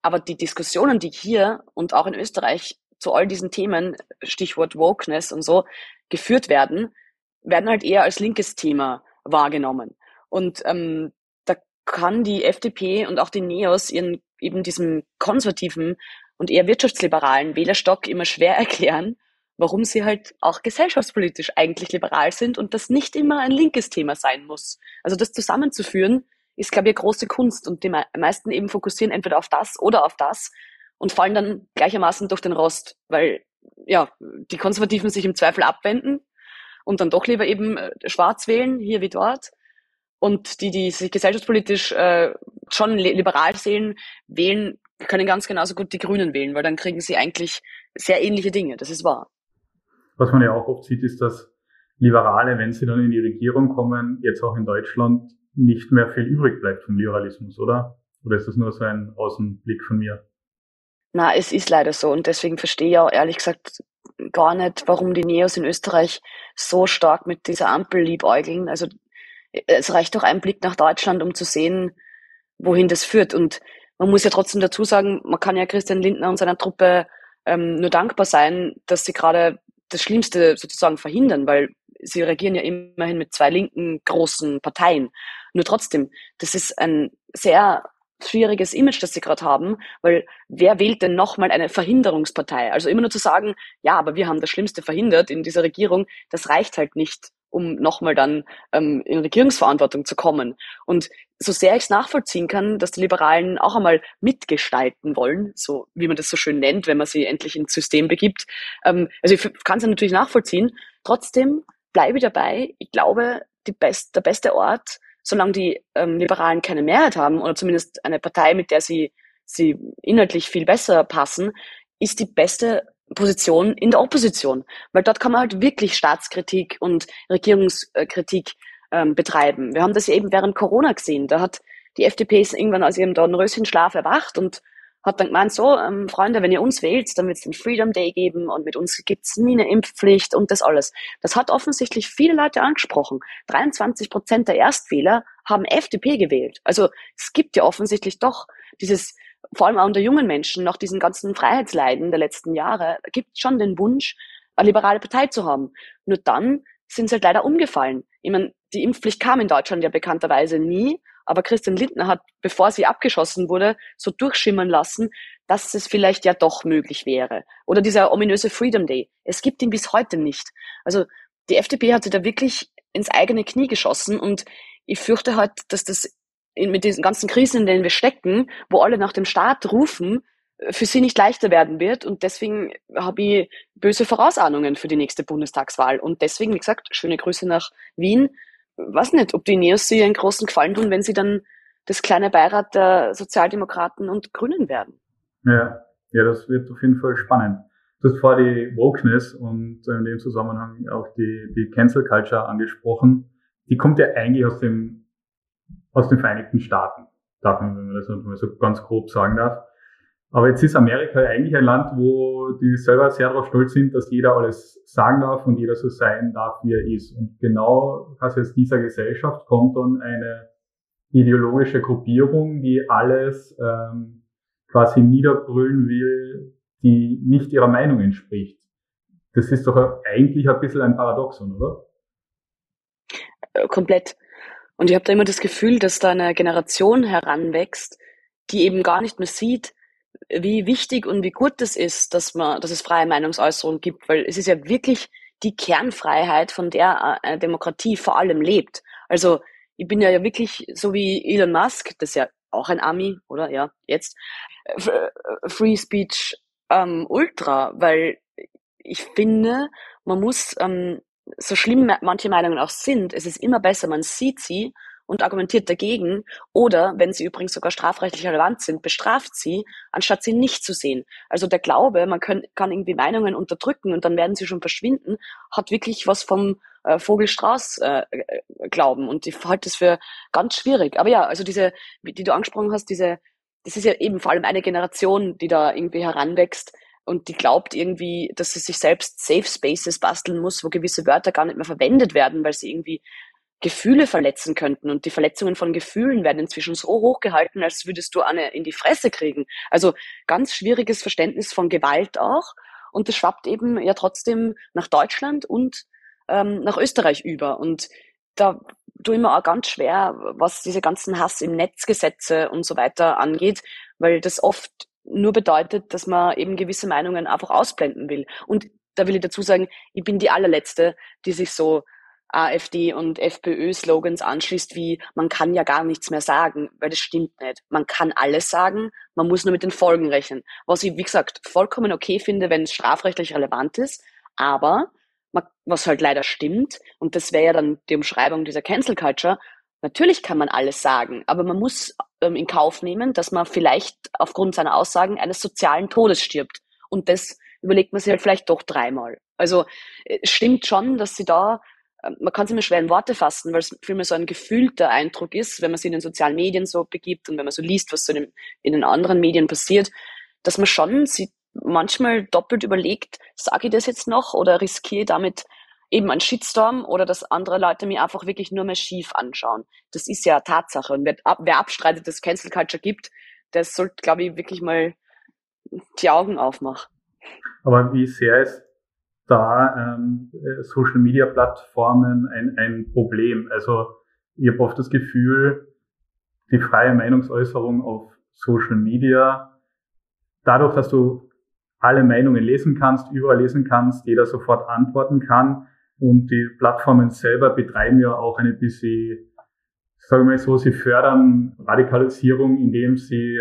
Aber die Diskussionen, die hier und auch in Österreich zu all diesen Themen, Stichwort Wokeness und so, geführt werden, werden halt eher als linkes Thema wahrgenommen. Und ähm, da kann die FDP und auch die NEOS ihren eben diesem konservativen und eher wirtschaftsliberalen Wählerstock immer schwer erklären, warum sie halt auch gesellschaftspolitisch eigentlich liberal sind und das nicht immer ein linkes Thema sein muss. Also das zusammenzuführen, ist, glaube ich, eine große Kunst und die meisten eben fokussieren entweder auf das oder auf das und fallen dann gleichermaßen durch den Rost, weil ja, die Konservativen sich im Zweifel abwenden und dann doch lieber eben äh, schwarz wählen, hier wie dort. Und die, die sich gesellschaftspolitisch äh, schon liberal sehen, wählen können ganz genauso gut die Grünen wählen, weil dann kriegen sie eigentlich sehr ähnliche Dinge. Das ist wahr. Was man ja auch oft sieht, ist, dass Liberale, wenn sie dann in die Regierung kommen, jetzt auch in Deutschland nicht mehr viel übrig bleibt vom Liberalismus, oder? Oder ist das nur so ein Außenblick von mir? Na, es ist leider so und deswegen verstehe ich auch ehrlich gesagt gar nicht, warum die Neos in Österreich so stark mit dieser Ampel liebäugeln. Also es reicht doch ein Blick nach Deutschland, um zu sehen, wohin das führt. Und man muss ja trotzdem dazu sagen, man kann ja Christian Lindner und seiner Truppe ähm, nur dankbar sein, dass sie gerade das Schlimmste sozusagen verhindern, weil sie regieren ja immerhin mit zwei linken großen Parteien. Nur trotzdem, das ist ein sehr schwieriges Image, das sie gerade haben, weil wer wählt denn nochmal eine Verhinderungspartei? Also immer nur zu sagen, ja, aber wir haben das Schlimmste verhindert in dieser Regierung, das reicht halt nicht um nochmal dann ähm, in Regierungsverantwortung zu kommen. Und so sehr ich es nachvollziehen kann, dass die Liberalen auch einmal mitgestalten wollen, so wie man das so schön nennt, wenn man sie endlich ins System begibt. Ähm, also ich kann es natürlich nachvollziehen. Trotzdem bleibe ich dabei. Ich glaube, die best, der beste Ort, solange die ähm, Liberalen keine Mehrheit haben oder zumindest eine Partei, mit der sie, sie inhaltlich viel besser passen, ist die beste Position in der Opposition, weil dort kann man halt wirklich Staatskritik und Regierungskritik ähm, betreiben. Wir haben das eben während Corona gesehen. Da hat die FDP irgendwann aus ihrem Dornröschenschlaf erwacht und hat dann gemeint, so, ähm, Freunde, wenn ihr uns wählt, dann wird es den Freedom Day geben und mit uns gibt's nie eine Impfpflicht und das alles. Das hat offensichtlich viele Leute angesprochen. 23 Prozent der Erstwähler haben FDP gewählt. Also es gibt ja offensichtlich doch dieses vor allem auch unter jungen Menschen, nach diesen ganzen Freiheitsleiden der letzten Jahre, gibt schon den Wunsch, eine liberale Partei zu haben. Nur dann sind sie halt leider umgefallen. Ich meine, die Impfpflicht kam in Deutschland ja bekannterweise nie, aber Christian Lindner hat, bevor sie abgeschossen wurde, so durchschimmern lassen, dass es vielleicht ja doch möglich wäre. Oder dieser ominöse Freedom Day. Es gibt ihn bis heute nicht. Also die FDP hat sich da wirklich ins eigene Knie geschossen und ich fürchte halt, dass das mit diesen ganzen Krisen, in denen wir stecken, wo alle nach dem Staat rufen, für sie nicht leichter werden wird. Und deswegen habe ich böse Vorausahnungen für die nächste Bundestagswahl. Und deswegen, wie gesagt, schöne Grüße nach Wien. Weiß nicht, ob die Neos sie einen großen Gefallen tun, wenn sie dann das kleine Beirat der Sozialdemokraten und Grünen werden. Ja, ja, das wird auf jeden Fall spannend. Du hast vorher die Wokeness und in dem Zusammenhang auch die, die Cancel Culture angesprochen. Die kommt ja eigentlich aus dem, aus den Vereinigten Staaten. Darf man, wenn man das mal so ganz grob sagen darf. Aber jetzt ist Amerika eigentlich ein Land, wo die selber sehr darauf stolz sind, dass jeder alles sagen darf und jeder so sein darf, wie er ist. Und genau aus dieser Gesellschaft kommt dann eine ideologische Gruppierung, die alles ähm, quasi niederbrüllen will, die nicht ihrer Meinung entspricht. Das ist doch eigentlich ein bisschen ein Paradoxon, oder? Äh, komplett. Und ich habe da immer das Gefühl, dass da eine Generation heranwächst, die eben gar nicht mehr sieht, wie wichtig und wie gut es ist, dass man, dass es freie Meinungsäußerung gibt, weil es ist ja wirklich die Kernfreiheit, von der eine Demokratie vor allem lebt. Also ich bin ja wirklich so wie Elon Musk, das ist ja auch ein Ami, oder? Ja, jetzt. Free Speech ähm, Ultra, weil ich finde, man muss, ähm, so schlimm manche Meinungen auch sind, es ist immer besser, man sieht sie und argumentiert dagegen oder, wenn sie übrigens sogar strafrechtlich relevant sind, bestraft sie, anstatt sie nicht zu sehen. Also der Glaube, man kann, kann irgendwie Meinungen unterdrücken und dann werden sie schon verschwinden, hat wirklich was vom äh, Vogelstrauß äh, äh, glauben und ich halte das für ganz schwierig. Aber ja, also diese, die du angesprochen hast, diese, das ist ja eben vor allem eine Generation, die da irgendwie heranwächst, und die glaubt irgendwie, dass sie sich selbst Safe Spaces basteln muss, wo gewisse Wörter gar nicht mehr verwendet werden, weil sie irgendwie Gefühle verletzen könnten. Und die Verletzungen von Gefühlen werden inzwischen so hochgehalten, als würdest du eine in die Fresse kriegen. Also ganz schwieriges Verständnis von Gewalt auch. Und das schwappt eben ja trotzdem nach Deutschland und ähm, nach Österreich über. Und da tue ich mir auch ganz schwer, was diese ganzen Hass im Netzgesetze und so weiter angeht, weil das oft nur bedeutet, dass man eben gewisse Meinungen einfach ausblenden will. Und da will ich dazu sagen, ich bin die allerletzte, die sich so AfD und FPÖ-Slogans anschließt, wie man kann ja gar nichts mehr sagen, weil das stimmt nicht. Man kann alles sagen, man muss nur mit den Folgen rechnen. Was ich, wie gesagt, vollkommen okay finde, wenn es strafrechtlich relevant ist, aber man, was halt leider stimmt, und das wäre ja dann die Umschreibung dieser Cancel Culture, natürlich kann man alles sagen, aber man muss ähm, in Kauf nehmen, dass man vielleicht aufgrund seiner Aussagen eines sozialen Todes stirbt. Und das überlegt man sich halt vielleicht doch dreimal. Also es äh, stimmt schon, dass sie da man kann es immer schwer in Worte fassen, weil es vielmehr so ein gefühlter Eindruck ist, wenn man sich in den sozialen Medien so begibt und wenn man so liest, was so in, den, in den anderen Medien passiert, dass man schon sich manchmal doppelt überlegt, sage ich das jetzt noch oder riskiere damit eben einen Shitstorm oder dass andere Leute mir einfach wirklich nur mehr schief anschauen. Das ist ja Tatsache. Und wer, wer abstreitet, dass es Cancel Culture gibt, der sollte, glaube ich, wirklich mal die Augen aufmachen. Aber wie sehr ist da ähm, Social Media Plattformen ein, ein Problem. Also ich habe oft das Gefühl, die freie Meinungsäußerung auf Social Media, dadurch, dass du alle Meinungen lesen kannst, überall lesen kannst, jeder sofort antworten kann und die Plattformen selber betreiben ja auch eine bisschen, sagen wir mal so, sie fördern Radikalisierung, indem sie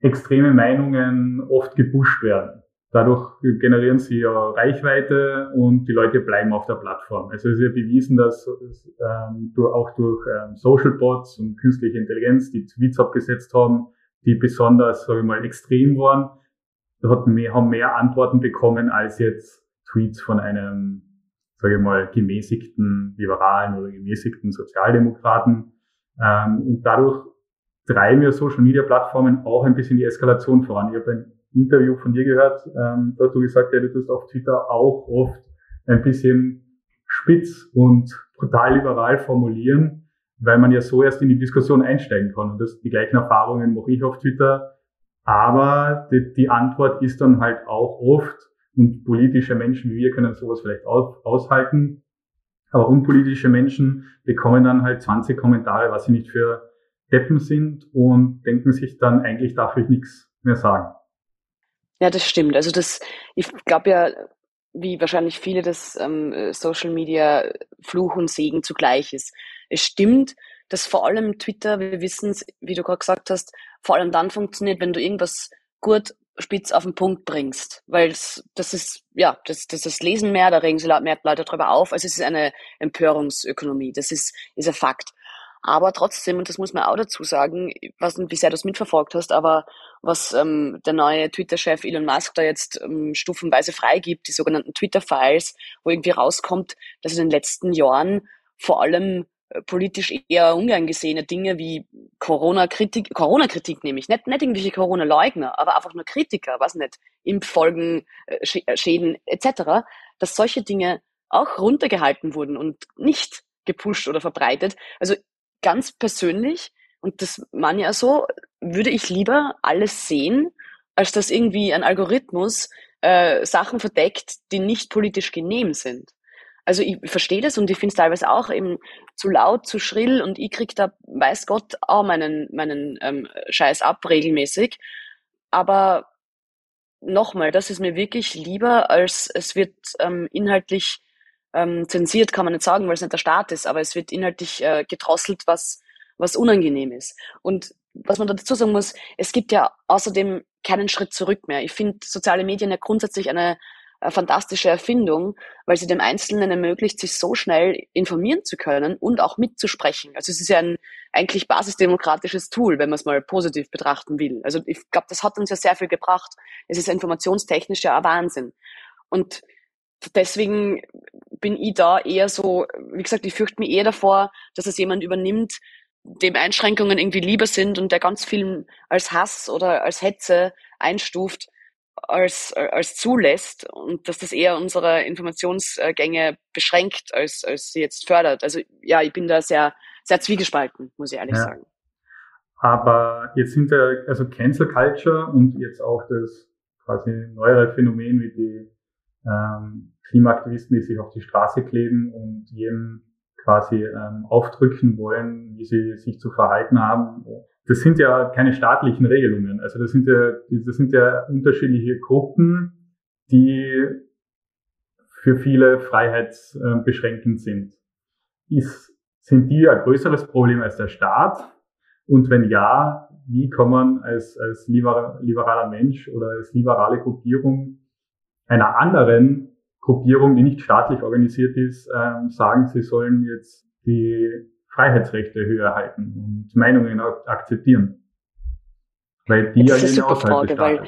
extreme Meinungen oft gepusht werden. Dadurch generieren sie ja Reichweite und die Leute bleiben auf der Plattform. Also es ist ja bewiesen, dass ähm, auch durch ähm, Social Bots und künstliche Intelligenz, die Tweets abgesetzt haben, die besonders, sage ich mal, extrem waren, mehr, haben mehr Antworten bekommen als jetzt Tweets von einem, sage ich mal, gemäßigten Liberalen oder gemäßigten Sozialdemokraten. Ähm, und dadurch treiben ja Social Media Plattformen auch ein bisschen die Eskalation voran. Ich habe Interview von dir gehört, ähm, da du gesagt, ja, du tust auf Twitter auch oft ein bisschen spitz und brutal liberal formulieren, weil man ja so erst in die Diskussion einsteigen kann. Und das, die gleichen Erfahrungen mache ich auf Twitter. Aber die, die Antwort ist dann halt auch oft, und politische Menschen wie wir können sowas vielleicht aus, aushalten, aber unpolitische Menschen bekommen dann halt 20 Kommentare, was sie nicht für Deppen sind und denken sich dann, eigentlich darf ich nichts mehr sagen. Ja, das stimmt. Also das, ich glaube ja, wie wahrscheinlich viele das ähm, Social Media Fluch und Segen zugleich ist. Es stimmt, dass vor allem Twitter, wir wissen es, wie du gerade gesagt hast, vor allem dann funktioniert, wenn du irgendwas gut spitz auf den Punkt bringst. Weil das ist, ja, das, das ist Lesen mehr, da regen sich mehr Leute darüber auf. Also es ist eine Empörungsökonomie. Das ist, ist ein Fakt. Aber trotzdem, und das muss man auch dazu sagen, weiß nicht, wie sehr du es mitverfolgt hast, aber was ähm, der neue Twitter-Chef Elon Musk da jetzt ähm, stufenweise freigibt, die sogenannten Twitter-Files, wo irgendwie rauskommt, dass in den letzten Jahren vor allem äh, politisch eher ungern gesehene Dinge wie Corona-Kritik, Corona-Kritik nämlich, nicht, nicht irgendwelche Corona-Leugner, aber einfach nur Kritiker, was nicht, Impffolgen, äh, äh, Schäden etc., dass solche Dinge auch runtergehalten wurden und nicht gepusht oder verbreitet. Also ganz persönlich, und das man ja so, würde ich lieber alles sehen, als dass irgendwie ein Algorithmus äh, Sachen verdeckt, die nicht politisch genehm sind. Also ich verstehe das und ich finde es teilweise auch eben zu laut, zu schrill und ich krieg da, weiß Gott, auch meinen, meinen ähm, Scheiß ab regelmäßig. Aber nochmal, das ist mir wirklich lieber, als es wird ähm, inhaltlich ähm, zensiert kann man nicht sagen, weil es nicht der Staat ist, aber es wird inhaltlich äh, gedrosselt, was, was unangenehm ist. Und was man dazu sagen muss, es gibt ja außerdem keinen Schritt zurück mehr. Ich finde soziale Medien ja grundsätzlich eine, eine fantastische Erfindung, weil sie dem Einzelnen ermöglicht, sich so schnell informieren zu können und auch mitzusprechen. Also es ist ja ein eigentlich basisdemokratisches Tool, wenn man es mal positiv betrachten will. Also ich glaube, das hat uns ja sehr viel gebracht. Es ist informationstechnisch ja ein Wahnsinn. Und deswegen bin ich da eher so, wie gesagt, ich fürchte mich eher davor, dass es jemand übernimmt, dem Einschränkungen irgendwie lieber sind und der ganz viel als Hass oder als Hetze einstuft, als, als zulässt und dass das eher unsere Informationsgänge beschränkt, als, als sie jetzt fördert. Also ja, ich bin da sehr, sehr zwiegespalten, muss ich ehrlich ja. sagen. Aber jetzt sind ja, also Cancel Culture und jetzt auch das quasi neuere Phänomen wie die ähm, Klimaaktivisten, die sich auf die Straße kleben und jedem quasi ähm, aufdrücken wollen, wie sie sich zu verhalten haben. Das sind ja keine staatlichen Regelungen. Also das sind ja, das sind ja unterschiedliche Gruppen, die für viele freiheitsbeschränkend sind. Ist, sind die ein größeres Problem als der Staat? Und wenn ja, wie kann man als, als liberaler Mensch oder als liberale Gruppierung einer anderen Gruppierung, die nicht staatlich organisiert ist, ähm, sagen, sie sollen jetzt die Freiheitsrechte höher halten und Meinungen akzeptieren. Weil die das ist eine super Frage, weil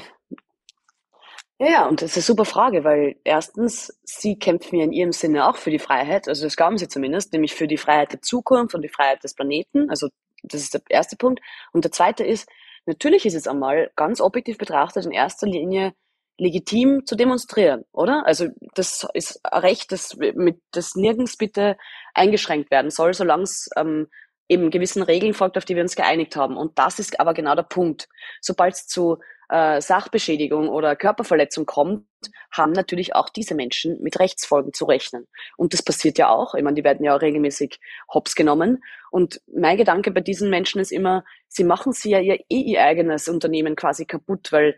ja, ja, und das ist eine super Frage, weil erstens, sie kämpfen ja in ihrem Sinne auch für die Freiheit, also das glauben sie zumindest, nämlich für die Freiheit der Zukunft und die Freiheit des Planeten. Also das ist der erste Punkt. Und der zweite ist, natürlich ist es einmal ganz objektiv betrachtet in erster Linie legitim zu demonstrieren, oder? Also das ist ein Recht, das, mit, das nirgends bitte eingeschränkt werden soll, solange es ähm, eben gewissen Regeln folgt, auf die wir uns geeinigt haben. Und das ist aber genau der Punkt. Sobald es zu äh, Sachbeschädigung oder Körperverletzung kommt, haben natürlich auch diese Menschen mit Rechtsfolgen zu rechnen. Und das passiert ja auch. Ich meine, die werden ja auch regelmäßig hops genommen. Und mein Gedanke bei diesen Menschen ist immer, sie machen sie ja ihr, eh ihr eigenes Unternehmen quasi kaputt, weil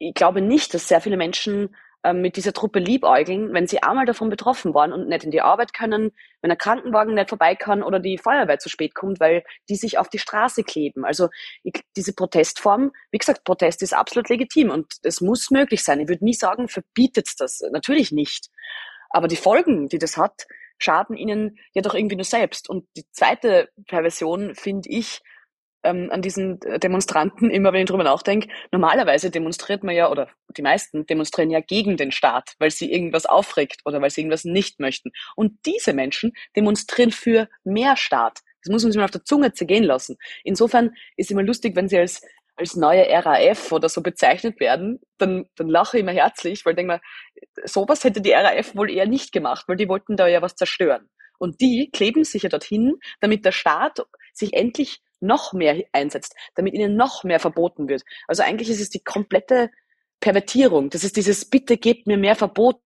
ich glaube nicht, dass sehr viele Menschen ähm, mit dieser Truppe liebäugeln, wenn sie einmal davon betroffen waren und nicht in die Arbeit können, wenn der Krankenwagen nicht vorbei kann oder die Feuerwehr zu spät kommt, weil die sich auf die Straße kleben. Also ich, diese Protestform, wie gesagt, Protest ist absolut legitim und es muss möglich sein. Ich würde nie sagen, verbietet das. Natürlich nicht. Aber die Folgen, die das hat, schaden ihnen ja doch irgendwie nur selbst. Und die zweite Perversion, finde ich, ähm, an diesen Demonstranten immer, wenn ich drüber nachdenke, normalerweise demonstriert man ja, oder die meisten demonstrieren ja gegen den Staat, weil sie irgendwas aufregt oder weil sie irgendwas nicht möchten. Und diese Menschen demonstrieren für mehr Staat. Das muss man sich mal auf der Zunge zergehen lassen. Insofern ist immer lustig, wenn sie als, als neue RAF oder so bezeichnet werden, dann, dann lache ich immer herzlich, weil ich denke mir, sowas hätte die RAF wohl eher nicht gemacht, weil die wollten da ja was zerstören. Und die kleben sich ja dorthin, damit der Staat sich endlich noch mehr einsetzt, damit ihnen noch mehr verboten wird. Also eigentlich ist es die komplette Pervertierung. Das ist dieses Bitte gebt mir mehr Verbote,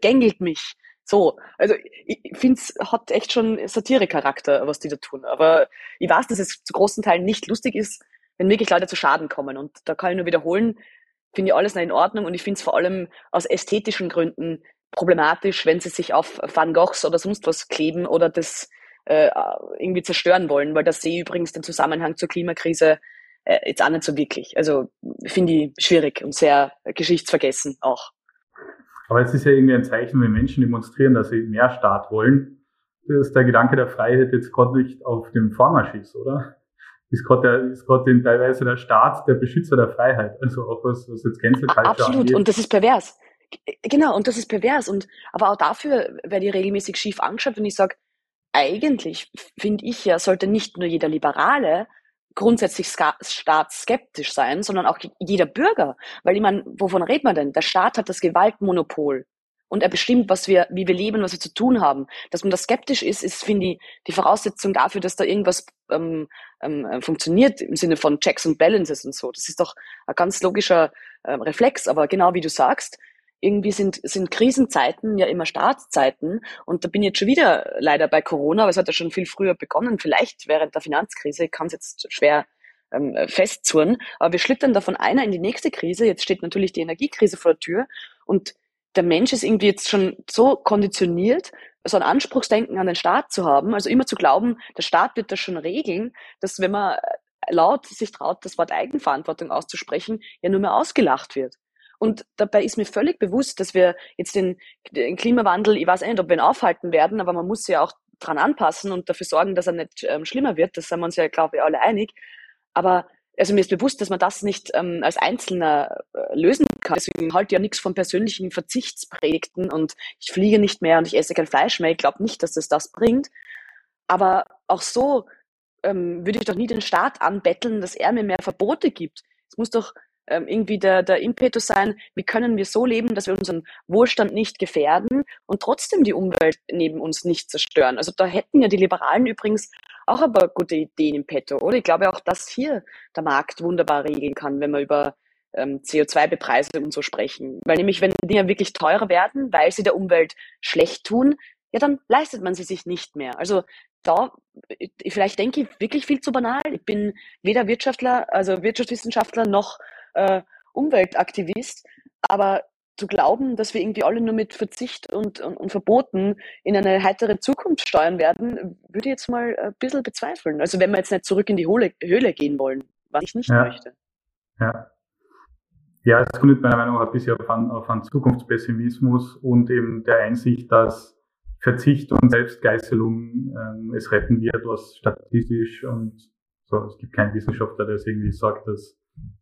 gängelt mich. So, also ich finde es hat echt schon Satire-Charakter, was die da tun. Aber ich weiß, dass es zu großen Teilen nicht lustig ist. wenn wirklich Leute zu Schaden kommen. Und da kann ich nur wiederholen, finde ich alles in Ordnung und ich finde es vor allem aus ästhetischen Gründen problematisch, wenn sie sich auf Van Goghs oder sonst was kleben oder das äh, irgendwie zerstören wollen, weil das sehe ich übrigens den Zusammenhang zur Klimakrise äh, jetzt auch nicht so wirklich. Also finde ich schwierig und sehr geschichtsvergessen auch. Aber es ist ja irgendwie ein Zeichen, wenn Menschen demonstrieren, dass sie mehr Staat wollen, dass der Gedanke der Freiheit jetzt gerade nicht auf dem Vormarsch ist, oder? Ist gerade ist gerade teilweise der Staat der Beschützer der Freiheit. Also auch was, was jetzt Cancel Culture Absolut. Angeht. Und das ist pervers. Genau. Und das ist pervers. Und, aber auch dafür werde ich regelmäßig schief angeschaut, wenn ich sage, eigentlich finde ich ja, sollte nicht nur jeder Liberale grundsätzlich staatsskeptisch sein, sondern auch jeder Bürger. Weil ich meine, wovon redet man denn? Der Staat hat das Gewaltmonopol und er bestimmt, was wir, wie wir leben, was wir zu tun haben. Dass man da skeptisch ist, ist, finde ich, die Voraussetzung dafür, dass da irgendwas ähm, ähm, funktioniert im Sinne von Checks und Balances und so. Das ist doch ein ganz logischer ähm, Reflex. Aber genau wie du sagst, irgendwie sind, sind Krisenzeiten ja immer Staatszeiten. Und da bin ich jetzt schon wieder leider bei Corona, aber es hat ja schon viel früher begonnen, vielleicht während der Finanzkrise. Ich kann es jetzt schwer ähm, festzurren. Aber wir schlittern da von einer in die nächste Krise. Jetzt steht natürlich die Energiekrise vor der Tür. Und der Mensch ist irgendwie jetzt schon so konditioniert, so ein Anspruchsdenken an den Staat zu haben, also immer zu glauben, der Staat wird das schon regeln, dass wenn man laut sich traut, das Wort Eigenverantwortung auszusprechen, ja nur mehr ausgelacht wird. Und dabei ist mir völlig bewusst, dass wir jetzt den, den Klimawandel, ich weiß nicht, ob wir ihn aufhalten werden, aber man muss ja auch dran anpassen und dafür sorgen, dass er nicht ähm, schlimmer wird. Das sind wir uns ja, glaube ich, alle einig. Aber also mir ist bewusst, dass man das nicht ähm, als Einzelner äh, lösen kann. Deswegen halte ich ja nichts von persönlichen Verzichtspredigten und ich fliege nicht mehr und ich esse kein Fleisch mehr. Ich glaube nicht, dass das das bringt. Aber auch so ähm, würde ich doch nie den Staat anbetteln, dass er mir mehr Verbote gibt. Es muss doch ähm, irgendwie der, der Impetus sein, wie können wir so leben, dass wir unseren Wohlstand nicht gefährden und trotzdem die Umwelt neben uns nicht zerstören. Also da hätten ja die Liberalen übrigens auch paar gute Ideen im Petto, oder? Ich glaube auch, dass hier der Markt wunderbar regeln kann, wenn wir über ähm, CO2-Bepreisung und so sprechen. Weil nämlich, wenn Dinge wirklich teurer werden, weil sie der Umwelt schlecht tun, ja, dann leistet man sie sich nicht mehr. Also da, vielleicht denke ich wirklich viel zu banal. Ich bin weder Wirtschaftler, also Wirtschaftswissenschaftler noch äh, Umweltaktivist, aber zu glauben, dass wir irgendwie alle nur mit Verzicht und, und, und, Verboten in eine heitere Zukunft steuern werden, würde ich jetzt mal ein bisschen bezweifeln. Also wenn wir jetzt nicht zurück in die Höhle, Höhle gehen wollen, was ich nicht ja. möchte. Ja. Ja, es gründet meiner Meinung nach ein bisschen auf einen, auf einen Zukunftspessimismus und eben der Einsicht, dass Verzicht und Selbstgeißelung ähm, es retten wird, was statistisch und so, es gibt keinen Wissenschaftler, der es irgendwie sagt, dass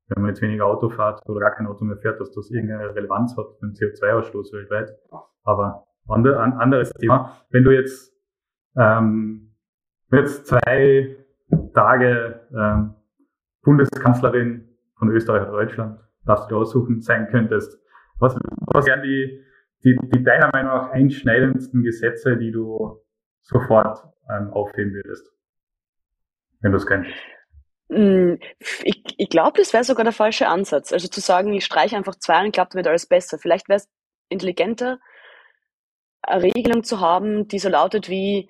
wenn man jetzt weniger Auto fährt oder gar kein Auto mehr fährt, dass das irgendeine Relevanz hat für den CO2-Ausstoß weltweit. Aber andere, ein anderes Thema. Wenn du jetzt, ähm, jetzt zwei Tage ähm, Bundeskanzlerin von Österreich oder Deutschland, darfst du aussuchen, sein könntest, was, was wären die, die, die deiner Meinung nach einschneidendsten Gesetze, die du sofort ähm, aufheben würdest, wenn du es könntest? Hm, ich, ich glaube, das wäre sogar der falsche Ansatz. Also zu sagen, ich streiche einfach zwei und klappt damit alles besser. Vielleicht wäre es intelligenter, eine Regelung zu haben, die so lautet wie,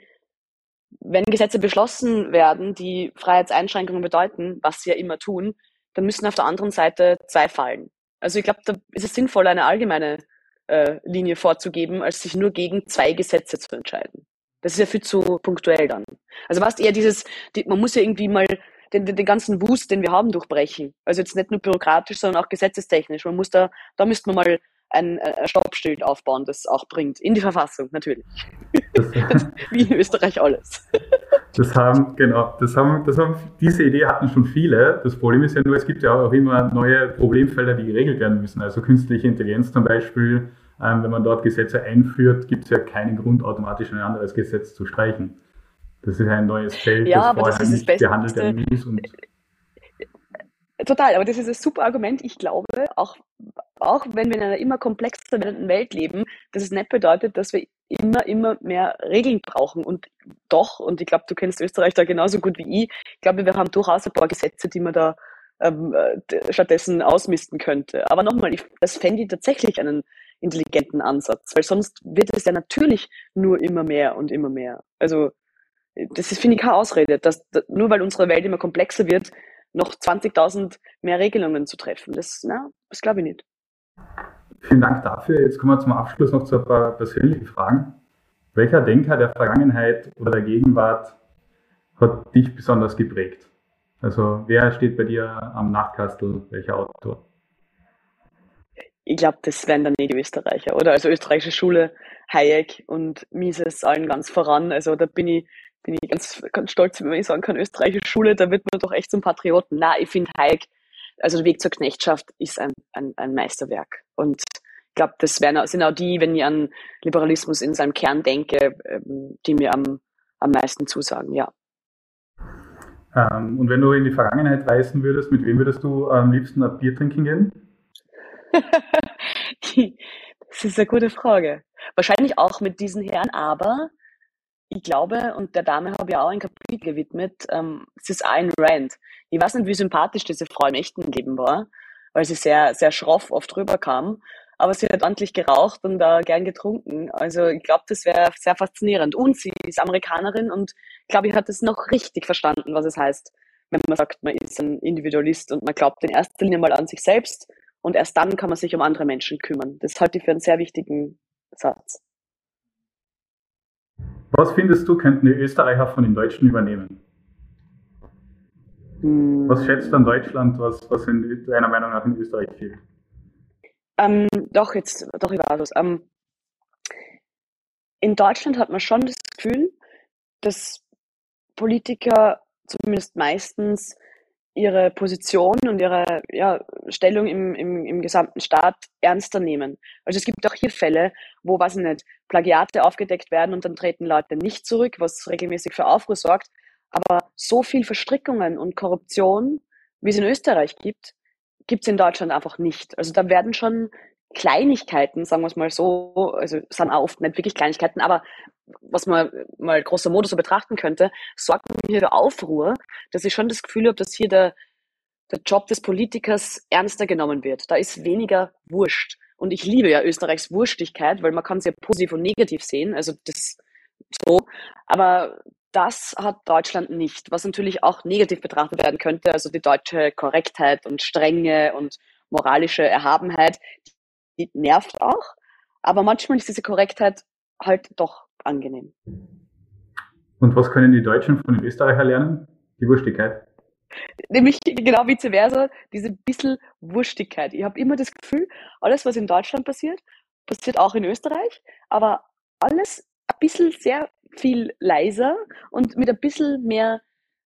wenn Gesetze beschlossen werden, die Freiheitseinschränkungen bedeuten, was sie ja immer tun, dann müssen auf der anderen Seite zwei fallen. Also ich glaube, da ist es sinnvoll, eine allgemeine äh, Linie vorzugeben, als sich nur gegen zwei Gesetze zu entscheiden. Das ist ja viel zu punktuell dann. Also was eher dieses, die, man muss ja irgendwie mal den, den, den ganzen Wust, den wir haben, durchbrechen. Also jetzt nicht nur bürokratisch, sondern auch gesetzestechnisch. Man muss da, da müsste man mal ein, ein Stoppschild aufbauen, das auch bringt. In die Verfassung, natürlich. Wie in Österreich alles. Das haben, genau, das haben, das haben, diese Idee hatten schon viele. Das Problem ist ja nur, es gibt ja auch immer neue Problemfelder, die geregelt werden müssen. Also künstliche Intelligenz zum Beispiel. Ähm, wenn man dort Gesetze einführt, gibt es ja keinen Grund, automatisch ein anderes Gesetz zu streichen. Das ist ein neues Feld, ja, das aber vorher das ist nicht behandelt werden muss. Und Total, aber das ist ein super Argument. Ich glaube, auch, auch wenn wir in einer immer komplexer werdenden Welt leben, dass es nicht bedeutet, dass wir immer, immer mehr Regeln brauchen. Und doch, und ich glaube, du kennst Österreich da genauso gut wie ich, ich glaube, wir haben durchaus ein paar Gesetze, die man da ähm, äh, stattdessen ausmisten könnte. Aber nochmal, ich, das fände ich tatsächlich einen intelligenten Ansatz, weil sonst wird es ja natürlich nur immer mehr und immer mehr. Also das ist, finde ich, keine Ausrede. Dass, nur weil unsere Welt immer komplexer wird, noch 20.000 mehr Regelungen zu treffen. Das, na, das glaube ich nicht. Vielen Dank dafür. Jetzt kommen wir zum Abschluss noch zu ein paar persönlichen Fragen. Welcher Denker der Vergangenheit oder der Gegenwart hat dich besonders geprägt? Also wer steht bei dir am Nachtkastel, welcher Autor? Ich glaube, das wären dann nicht die Österreicher, oder? Also österreichische Schule, Hayek und Mises allen ganz voran. Also da bin ich, bin ich ganz, ganz stolz, wenn ich sagen kann, österreichische Schule, da wird man doch echt zum Patrioten. Na, ich finde Hayek, also der Weg zur Knechtschaft ist ein, ein, ein Meisterwerk. Und ich glaube, das wären, sind auch die, wenn ich an Liberalismus in seinem Kern denke, ähm, die mir am, am meisten zusagen, ja. Ähm, und wenn du in die Vergangenheit reisen würdest, mit wem würdest du am liebsten ein Bier trinken gehen? das ist eine gute Frage. Wahrscheinlich auch mit diesen Herren, aber ich glaube, und der Dame habe ich auch ein Kapitel gewidmet, ähm, es ist Ayn Rand. Ich weiß nicht, wie sympathisch diese Frau im echten Leben war, weil sie sehr, sehr schroff oft rüberkam, aber sie hat ordentlich geraucht und äh, gern getrunken. Also ich glaube, das wäre sehr faszinierend. Und sie ist Amerikanerin und ich glaube, ich hat es noch richtig verstanden, was es heißt, wenn man sagt, man ist ein Individualist und man glaubt in erster Linie mal an sich selbst und erst dann kann man sich um andere Menschen kümmern. Das halte ich für einen sehr wichtigen Satz. Was findest du, könnten die Österreicher von den Deutschen übernehmen? Hm. Was schätzt an Deutschland, was, was in deiner Meinung nach in Österreich fehlt? Ähm, doch, jetzt, doch, ich weiß es. Ähm, in Deutschland hat man schon das Gefühl, dass Politiker zumindest meistens ihre Position und ihre ja, Stellung im, im, im gesamten Staat ernster nehmen. Also es gibt auch hier Fälle, wo, weiß ich nicht, Plagiate aufgedeckt werden und dann treten Leute nicht zurück, was regelmäßig für Aufruhr sorgt. Aber so viel Verstrickungen und Korruption, wie es in Österreich gibt, gibt es in Deutschland einfach nicht. Also da werden schon Kleinigkeiten, sagen wir es mal so, also sind auch oft nicht wirklich Kleinigkeiten, aber was man mal großer Modus so betrachten könnte, sorgt hier für Aufruhr, dass ich schon das Gefühl habe, dass hier der, der Job des Politikers ernster genommen wird. Da ist weniger Wurscht. Und ich liebe ja Österreichs Wurstigkeit, weil man kann es ja positiv und negativ sehen, also das so. Aber das hat Deutschland nicht, was natürlich auch negativ betrachtet werden könnte, also die deutsche Korrektheit und Strenge und moralische Erhabenheit, die nervt auch, aber manchmal ist diese Korrektheit halt doch angenehm. Und was können die Deutschen von den Österreichern lernen? Die Wurstigkeit. Nämlich genau vice versa, diese bisschen Wurstigkeit. Ich habe immer das Gefühl, alles, was in Deutschland passiert, passiert auch in Österreich, aber alles ein bisschen sehr viel leiser und mit ein bisschen mehr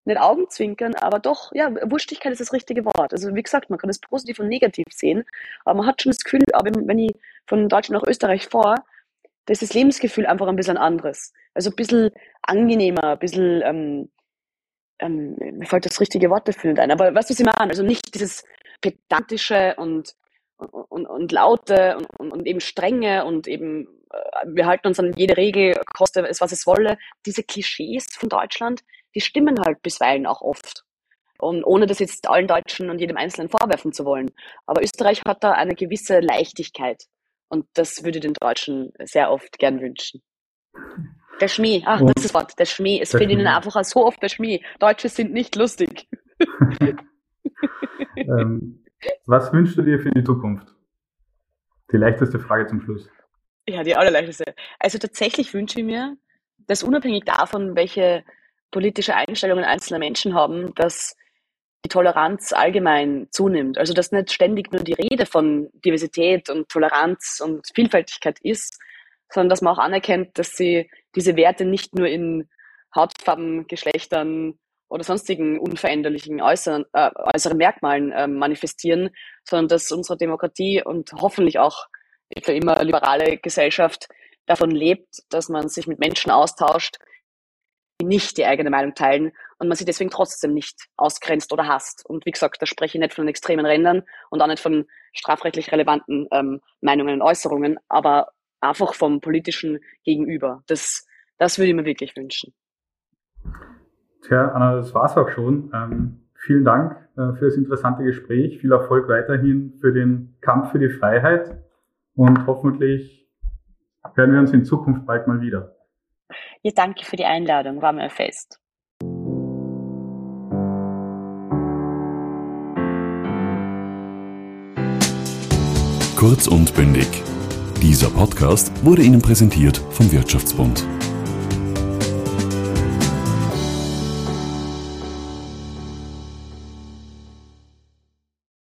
nicht Augenzwinkern, aber doch, ja, Wurstigkeit ist das richtige Wort. Also wie gesagt, man kann es positiv und negativ sehen, aber man hat schon das Gefühl, aber wenn ich von Deutschland nach Österreich fahre, da ist das Lebensgefühl einfach ein bisschen anderes. Also ein bisschen angenehmer, ein bisschen, ähm, ähm, mir fällt das richtige Wort dafür ein, aber weißt du, was ich meine? Also nicht dieses pedantische und, und, und laute und, und, und eben strenge und eben äh, wir halten uns an jede Regel, koste es, was es wolle. Diese Klischees von Deutschland, die stimmen halt bisweilen auch oft. Und ohne das jetzt allen Deutschen und jedem Einzelnen vorwerfen zu wollen. Aber Österreich hat da eine gewisse Leichtigkeit. Und das würde den Deutschen sehr oft gern wünschen. Der Schmäh, ach, das ist das Wort, der Schmäh. Es fehlt ihnen einfach so oft der Schmäh. Deutsche sind nicht lustig. ähm, was wünschst du dir für die Zukunft? Die leichteste Frage zum Schluss. Ja, die allerleichteste. Also tatsächlich wünsche ich mir, dass unabhängig davon, welche politische Einstellungen einzelne Menschen haben, dass die Toleranz allgemein zunimmt. Also dass nicht ständig nur die Rede von Diversität und Toleranz und Vielfältigkeit ist, sondern dass man auch anerkennt, dass sie diese Werte nicht nur in Hautfarben, Geschlechtern oder sonstigen unveränderlichen äußeren, äh, äußeren Merkmalen äh, manifestieren, sondern dass unsere Demokratie und hoffentlich auch für immer liberale Gesellschaft davon lebt, dass man sich mit Menschen austauscht, die nicht die eigene Meinung teilen und man sie deswegen trotzdem nicht ausgrenzt oder hasst. Und wie gesagt, da spreche ich nicht von extremen Rändern und auch nicht von strafrechtlich relevanten ähm, Meinungen und Äußerungen, aber einfach vom politischen Gegenüber. Das, das würde ich mir wirklich wünschen. Tja, Anna, das war's auch schon. Ähm, vielen Dank äh, für das interessante Gespräch. Viel Erfolg weiterhin für den Kampf für die Freiheit und hoffentlich hören wir uns in Zukunft bald mal wieder. Ja, danke für die Einladung, war mir ein Fest. Kurz und bündig. Dieser Podcast wurde Ihnen präsentiert vom Wirtschaftsbund.